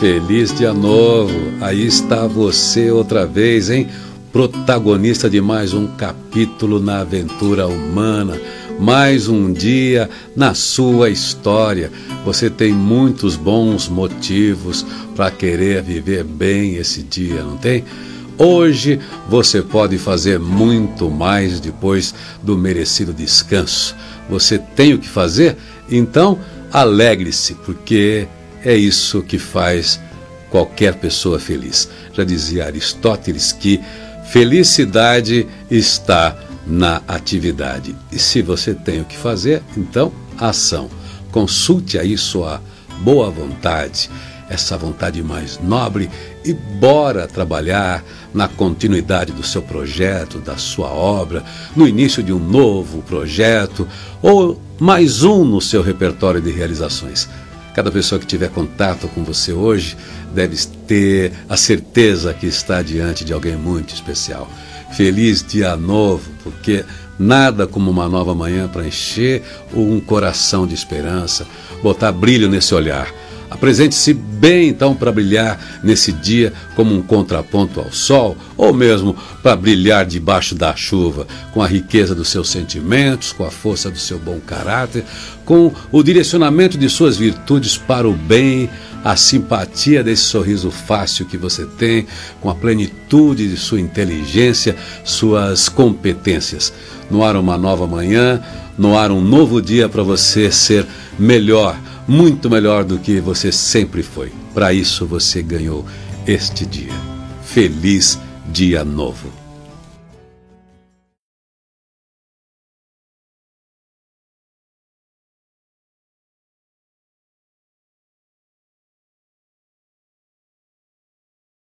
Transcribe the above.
Feliz dia novo! Aí está você outra vez, hein? Protagonista de mais um capítulo na aventura humana, mais um dia na sua história. Você tem muitos bons motivos para querer viver bem esse dia, não tem? Hoje você pode fazer muito mais depois do merecido descanso. Você tem o que fazer? Então, alegre-se, porque é isso que faz qualquer pessoa feliz. Já dizia Aristóteles que felicidade está na atividade. E se você tem o que fazer, então ação. Consulte aí sua boa vontade, essa vontade mais nobre e bora trabalhar na continuidade do seu projeto, da sua obra, no início de um novo projeto ou mais um no seu repertório de realizações. Cada pessoa que tiver contato com você hoje deve ter a certeza que está diante de alguém muito especial. Feliz dia novo, porque nada como uma nova manhã para encher um coração de esperança, botar brilho nesse olhar Apresente-se bem então para brilhar nesse dia como um contraponto ao sol, ou mesmo para brilhar debaixo da chuva, com a riqueza dos seus sentimentos, com a força do seu bom caráter, com o direcionamento de suas virtudes para o bem, a simpatia desse sorriso fácil que você tem, com a plenitude de sua inteligência, suas competências. No ar uma nova manhã, no ar um novo dia para você ser melhor muito melhor do que você sempre foi. Para isso você ganhou este dia. Feliz Dia Novo.